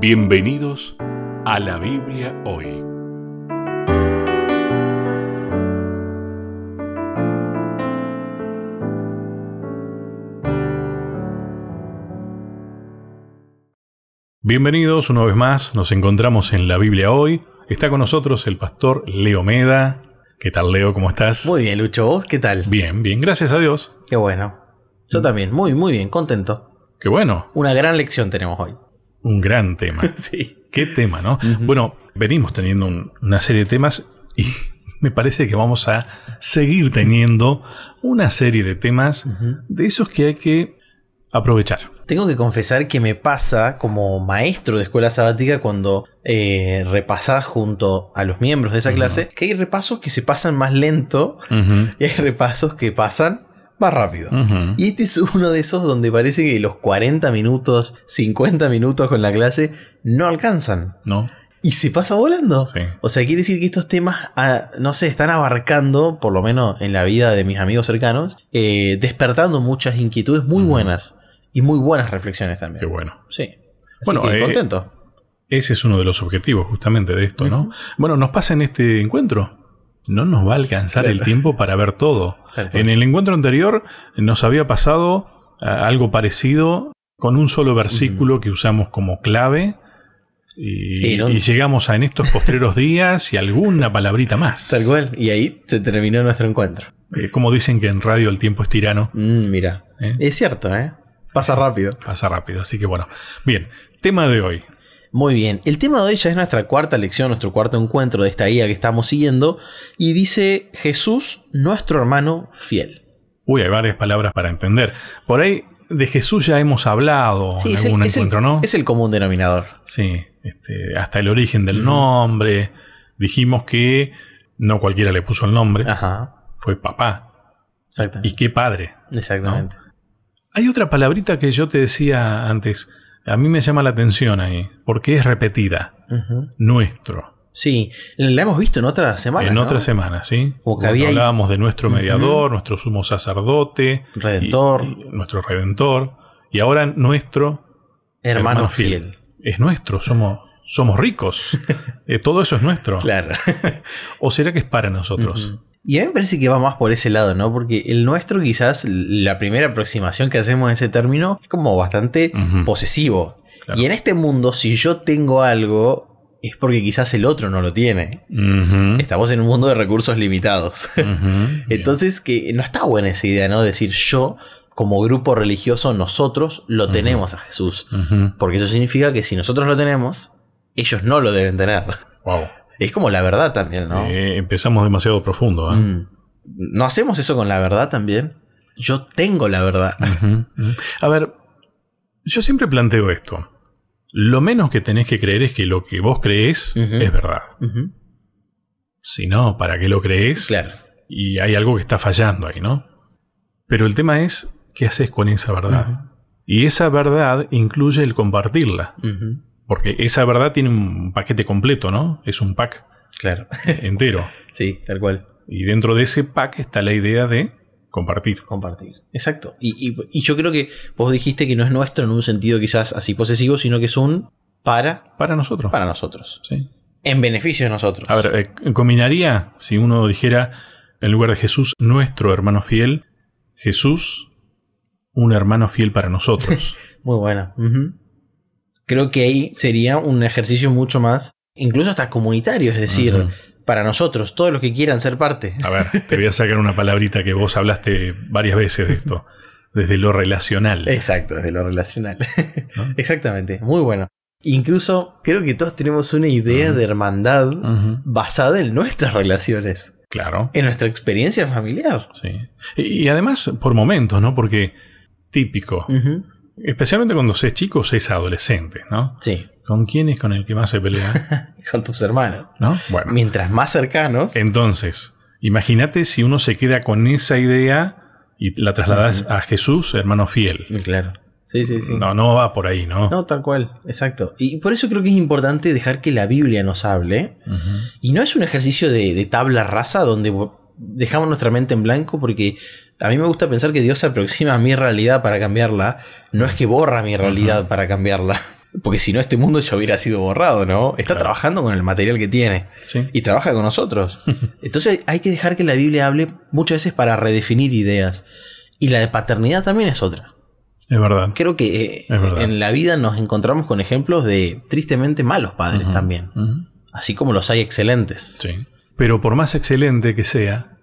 Bienvenidos a la Biblia hoy. Bienvenidos una vez más, nos encontramos en la Biblia hoy. Está con nosotros el pastor Leo Meda. ¿Qué tal Leo? ¿Cómo estás? Muy bien, Lucho, ¿vos qué tal? Bien, bien, gracias a Dios. Qué bueno. Yo también, muy, muy bien, contento. Qué bueno. Una gran lección tenemos hoy. Un gran tema. sí. Qué tema, ¿no? Bueno, venimos teniendo una serie de temas y me parece que vamos a seguir teniendo una serie de temas de esos que hay que aprovechar. Tengo que confesar que me pasa como maestro de escuela sabática cuando eh, repasás junto a los miembros de esa clase que hay repasos que se pasan más lento y hay repasos que pasan más rápido. Y este es uno de esos donde parece que los 40 minutos, 50 minutos con la clase no alcanzan. No. Y se pasa volando. Sí. O sea, quiere decir que estos temas, ah, no sé, están abarcando, por lo menos en la vida de mis amigos cercanos, eh, despertando muchas inquietudes muy buenas. Y muy buenas reflexiones también. Qué bueno. Sí. Así Bueno, que eh, contento. Ese es uno de los objetivos justamente de esto, ¿no? Bueno, nos pasa en este encuentro. No nos va a alcanzar el tiempo para ver todo. En el encuentro anterior nos había pasado ah, algo parecido con un solo versículo que usamos como clave. Y, Sí, ¿no? y llegamos a en estos postreros días y alguna palabrita más. Tal cual. Y ahí se terminó nuestro encuentro. Eh, como dicen que en radio el tiempo es tirano, Mm, mira. ¿eh? Es cierto, ¿eh? Pasa rápido. pasa rápido. Así que bueno. Bien, tema de hoy. Muy bien, el tema de hoy ya es nuestra cuarta lección, nuestro cuarto encuentro de esta guía que estamos siguiendo, y dice Jesús, nuestro hermano fiel. Uy, hay varias palabras para entender. Por ahí de Jesús ya hemos hablado en algún el, es el- encuentro, ¿no? es el común denominador. Sí, este, hasta el origen del nombre. Dijimos que no cualquiera le puso el nombre, Ajá, fue papá. exactamente. Y qué padre. Exactamente. Hay otra palabrita que yo te decía antes. A mí me llama la atención ahí, porque es repetida. Nuestro. Sí, la hemos visto en otra semana. en ¿no? otra semana, ¿sí? Como que Cuando había ahí- hablábamos de nuestro mediador, nuestro sumo sacerdote, Redentor. y- y nuestro redentor, y ahora nuestro Hermano, fiel. Es nuestro, somos, somos ricos. Eh, todo eso es nuestro. Claro. ¿O será que es para nosotros? Y a mí me parece que va más por ese lado, ¿no? Porque el nuestro, quizás, la primera aproximación que hacemos a ese término es como bastante posesivo. Claro. Y en este mundo, si yo tengo algo, es porque quizás el otro no lo tiene. Estamos en un mundo de recursos limitados. Entonces, que no está buena esa idea, ¿no? Decir yo, como grupo religioso, nosotros lo tenemos a Jesús. Porque eso significa que si nosotros lo tenemos, ellos no lo deben tener. wow. Es como la verdad también, ¿no? Eh, empezamos demasiado profundo. ¿eh? Mm. ¿No hacemos eso con la verdad también? Yo tengo la verdad. A ver, yo siempre planteo esto. Lo menos que tenés que creer es que lo que vos crees es verdad. Si no, ¿para qué lo crees? Claro. Y hay algo que está fallando ahí, ¿no? Pero el tema es, ¿qué haces con esa verdad? Y esa verdad incluye el compartirla. Porque esa verdad tiene un paquete completo, ¿no? Es un pack Claro. entero. sí, tal cual. Y dentro de ese pack está la idea de compartir. Compartir. Exacto. Y, y- y yo creo que vos dijiste que no es nuestro en un sentido quizás así posesivo, sino que es un para, Para nosotros. para nosotros. Sí. En beneficio de nosotros. A ver, eh, combinaría si uno dijera en lugar de Jesús, nuestro hermano fiel, Jesús, un hermano fiel para nosotros. Muy buena. Ujú. Creo que ahí sería un ejercicio mucho más, incluso hasta comunitario, es decir, para nosotros, todos los que quieran ser parte. A ver, te voy a sacar una palabrita que vos hablaste varias veces de esto, desde lo relacional. Exacto, desde lo relacional. ¿no? Exactamente, muy bueno. Incluso creo que todos tenemos una idea de hermandad basada en nuestras relaciones, Claro. en nuestra experiencia familiar. Sí. Y, y además por momentos, ¿no? Porque típico. Especialmente cuando se es chico o se es adolescente, ¿no? Sí, ¿Con quién es con el que más se pelea? con tus hermanos. ¿No? Bueno. Mientras más cercanos, Entonces, imagínate si uno se queda con esa idea y la trasladas a Jesús, hermano fiel. claro. Sí, sí, sí. No, no va por ahí, ¿no? No, tal cual, exacto. Y por eso creo que es importante dejar que la Biblia nos hable. Y no es un ejercicio de, de tabla rasa donde dejamos nuestra mente en blanco porque a mí me gusta pensar que Dios se aproxima a mi realidad para cambiarla. No es que borra mi realidad para cambiarla. Porque si no, este mundo ya hubiera sido borrado, ¿no? Está trabajando con el material que tiene. Y trabaja con nosotros. Entonces hay que dejar que la Biblia hable muchas veces para redefinir ideas. Y la de paternidad también es otra. Es verdad. Creo que eh, en la vida nos encontramos con ejemplos de tristemente malos padres también. Así como los hay excelentes. Sí. Pero por más excelente que sea,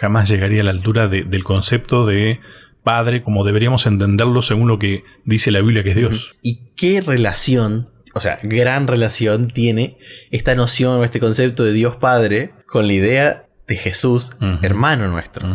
jamás llegaría a la altura del concepto de padre como deberíamos entenderlo según lo que dice la Biblia que es Dios. ¿Y qué relación, o sea, gran relación tiene esta noción o este concepto de Dios Padre con la idea de Jesús, hermano nuestro,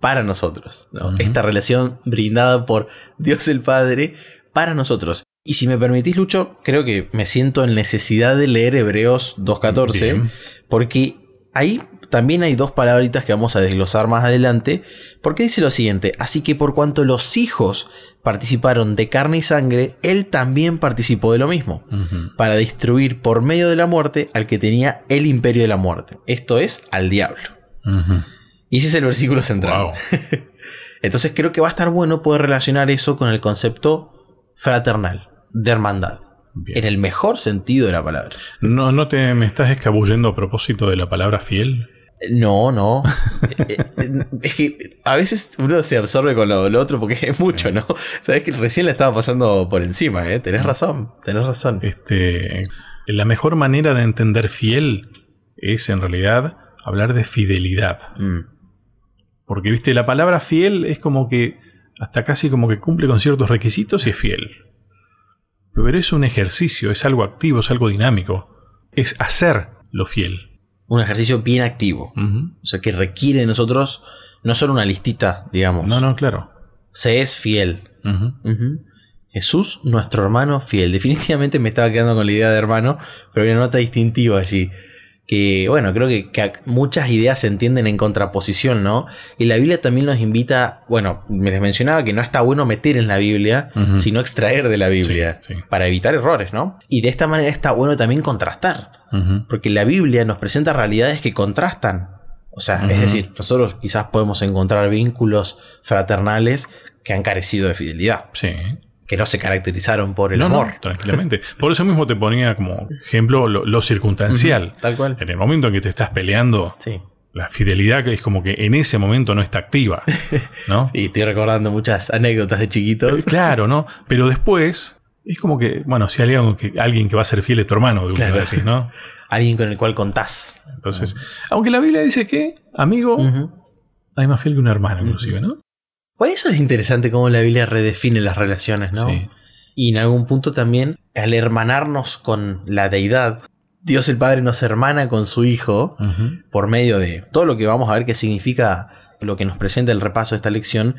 para nosotros? Esta relación brindada por Dios el Padre para nosotros. Y si me permitís, Lucho, creo que me siento en necesidad de leer Hebreos 2.14, porque ahí también hay dos palabritas que vamos a desglosar más adelante, porque dice lo siguiente, así que por cuanto los hijos participaron de carne y sangre, él también participó de lo mismo, para destruir por medio de la muerte al que tenía el imperio de la muerte, esto es, al diablo. Y ese es el versículo central. Entonces creo que va a estar bueno poder relacionar eso con el concepto fraternal, de hermandad. En el mejor sentido de la palabra. ¿No, no te me estás escabullendo a propósito de la palabra fiel? No, no. Eh, eh, es que a veces uno se absorbe con lo, otro porque es mucho, ¿no? Sabes que recién le estaba pasando por encima, ¿eh? Tenés razón, tenés razón. Este, la mejor manera de entender fiel es en realidad hablar de fidelidad. Mm. Porque, viste, la palabra fiel es como que hasta casi como que cumple con ciertos requisitos y es fiel. Pero es un ejercicio, es algo activo, es algo dinámico. Es hacer lo fiel un ejercicio bien activo. O sea, que requiere de nosotros no solo una listita, digamos. No, no, claro. Se es fiel. Jesús, nuestro hermano fiel. Definitivamente me estaba quedando con la idea de hermano, pero hay una nota distintiva allí. Que, bueno, creo que, muchas ideas se entienden en contraposición, ¿no? Y la Biblia también nos invita, bueno, me les mencionaba que no está bueno meter en la Biblia, sino extraer de la Biblia, para evitar errores, ¿no? Y de esta manera está bueno también contrastar. Porque la Biblia nos presenta realidades que contrastan. O sea, es decir, nosotros quizás podemos encontrar vínculos fraternales que han carecido de fidelidad. Sí. Que no se caracterizaron por el amor. tranquilamente. Por eso mismo te ponía como ejemplo lo, circunstancial. tal cual. En el momento en que te estás peleando, sí. la fidelidad es como que en ese momento no está activa. ¿no? sí, estoy recordando muchas anécdotas de chiquitos. Claro, ¿no? Pero después es como que, bueno, si hay alguien que, alguien que va a ser fiel es tu hermano, de claro. ¿no? alguien con el cual contás. Entonces, aunque la Biblia dice que, amigo, hay más fiel que un hermano, inclusive, ¿no? Pues eso es interesante cómo la Biblia redefine las relaciones, ¿no? Sí. Y en algún punto también, al hermanarnos con la deidad, Dios el Padre nos hermana con su Hijo por medio de todo lo que vamos a ver que significa lo que nos presenta el repaso de esta lección.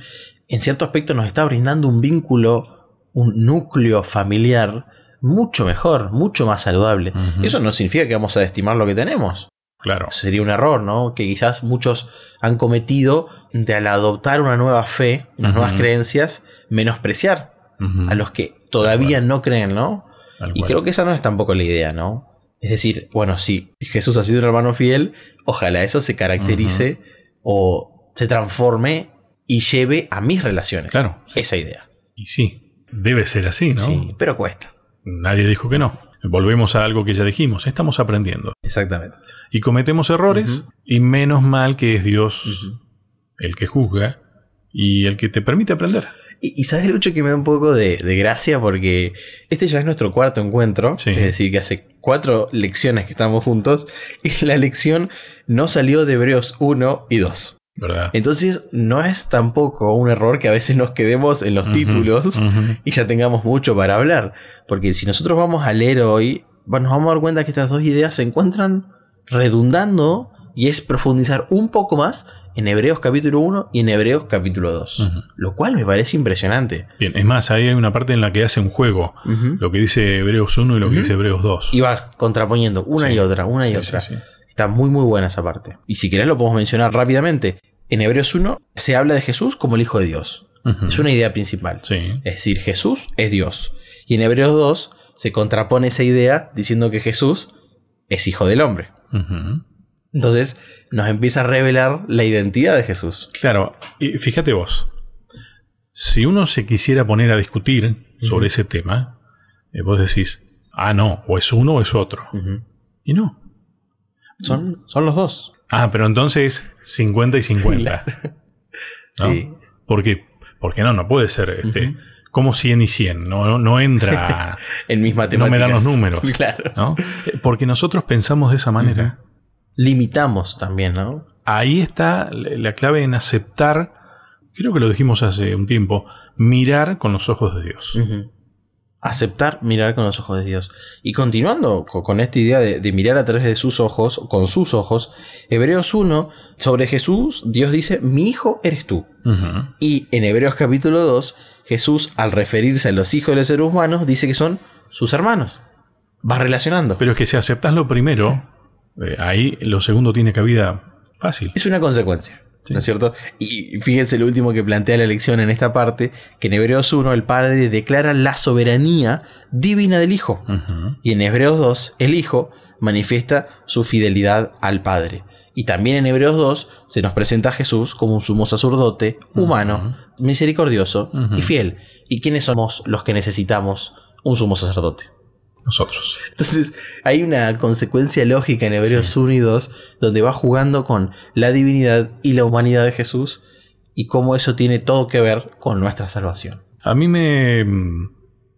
En cierto aspecto nos está brindando un vínculo un núcleo familiar mucho mejor, mucho más saludable. Eso no significa que vamos a estimar lo que tenemos. Claro. Sería un error, ¿no? Que quizás muchos han cometido de al adoptar una nueva fe, unas nuevas creencias, menospreciar a los que todavía no creen, ¿no? y creo que esa no es tampoco la idea, ¿no? Es decir, bueno, si Jesús ha sido un hermano fiel, ojalá eso se caracterice o se transforme y lleve a mis relaciones. Claro. Esa idea. Y sí, Debe ser así, ¿no? Sí, pero cuesta. Nadie dijo que no. Volvemos a algo que ya dijimos, estamos aprendiendo. Exactamente. Y cometemos errores, y menos mal que es Dios el que juzga y el que te permite aprender. Y, sabes, Lucho, que me da un poco de, gracia porque este ya es nuestro cuarto encuentro. Es decir, que hace cuatro lecciones que estamos juntos y la lección no salió de Hebreos 1 y 2. Entonces, no es tampoco un error que a veces nos quedemos en los títulos y ya tengamos mucho para hablar. Porque si nosotros vamos a leer hoy, nos vamos a dar cuenta que estas dos ideas se encuentran redundando y es profundizar un poco más en Hebreos capítulo 1 y en Hebreos capítulo 2. Lo cual me parece impresionante. Bien, es más, ahí hay una parte en la que hace un juego. Lo que dice Hebreos 1 y lo que dice Hebreos 2. Y va contraponiendo una y otra, una y otra. Está muy muy buena esa parte. Y si querés lo podemos mencionar rápidamente. En Hebreos 1 se habla de Jesús como el Hijo de Dios. Es una idea principal. Es decir, Jesús es Dios. Y en Hebreos 2 se contrapone esa idea diciendo que Jesús es Hijo del Hombre. Entonces nos empieza a revelar la identidad de Jesús. Claro, y fíjate vos, si uno se quisiera poner a discutir sobre ese tema, eh, vos decís, ah, no, o es uno o es otro. Y no. Son, son los dos. Ah, pero entonces 50 y 50. Sí. ¿Por qué? Porque no, no puede ser este, como 100 y 100. No, no, entra. en mis matemáticas. No me dan los números. claro. Porque nosotros pensamos de esa manera. Limitamos también, ¿no? Ahí está la clave en aceptar, creo que lo dijimos hace un tiempo, mirar con los ojos de Dios. Aceptar mirar con los ojos de Dios. Y continuando con esta idea de, mirar a través de sus ojos, con sus ojos, Hebreos 1, sobre Jesús, Dios dice, mi hijo eres tú. Y en Hebreos capítulo 2, Jesús, al referirse a los hijos de los seres humanos, dice que son sus hermanos. Va relacionando. Pero es que si aceptas lo primero, eh, ahí lo segundo tiene cabida fácil. Es una consecuencia. ¿No es cierto? Y fíjense lo último que plantea la lección en esta parte, que en Hebreos 1 el Padre declara la soberanía divina del Hijo. Y en Hebreos 2 el Hijo manifiesta su fidelidad al Padre. Y también en Hebreos 2 se nos presenta a Jesús como un sumo sacerdote, humano, misericordioso y fiel. ¿Y quiénes somos los que necesitamos un sumo sacerdote? Nosotros. Entonces hay una consecuencia lógica en Hebreos 1 y 2 donde va jugando con la divinidad y la humanidad de Jesús y cómo eso tiene todo que ver con nuestra salvación. A mí me,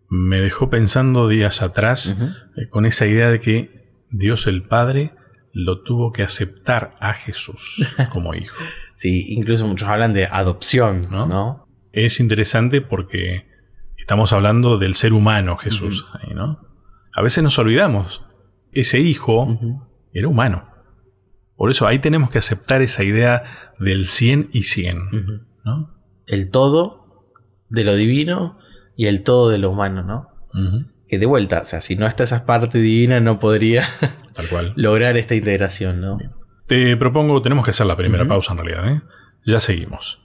me dejó pensando días atrás eh, con esa idea de que Dios el Padre lo tuvo que aceptar a Jesús como hijo. sí, incluso muchos hablan de adopción, ¿no? Es interesante porque estamos hablando del ser humano Jesús, ¿no? A veces nos olvidamos. Ese hijo era humano. Por eso ahí tenemos que aceptar esa idea del 100 y 100. El todo de lo divino y el todo de lo humano, ¿no? Que de vuelta, o sea, si no está esa parte divina, no podría Tal cual. lograr esta integración, ¿no? Te propongo, tenemos que hacer la primera pausa en realidad, ¿eh? Ya seguimos.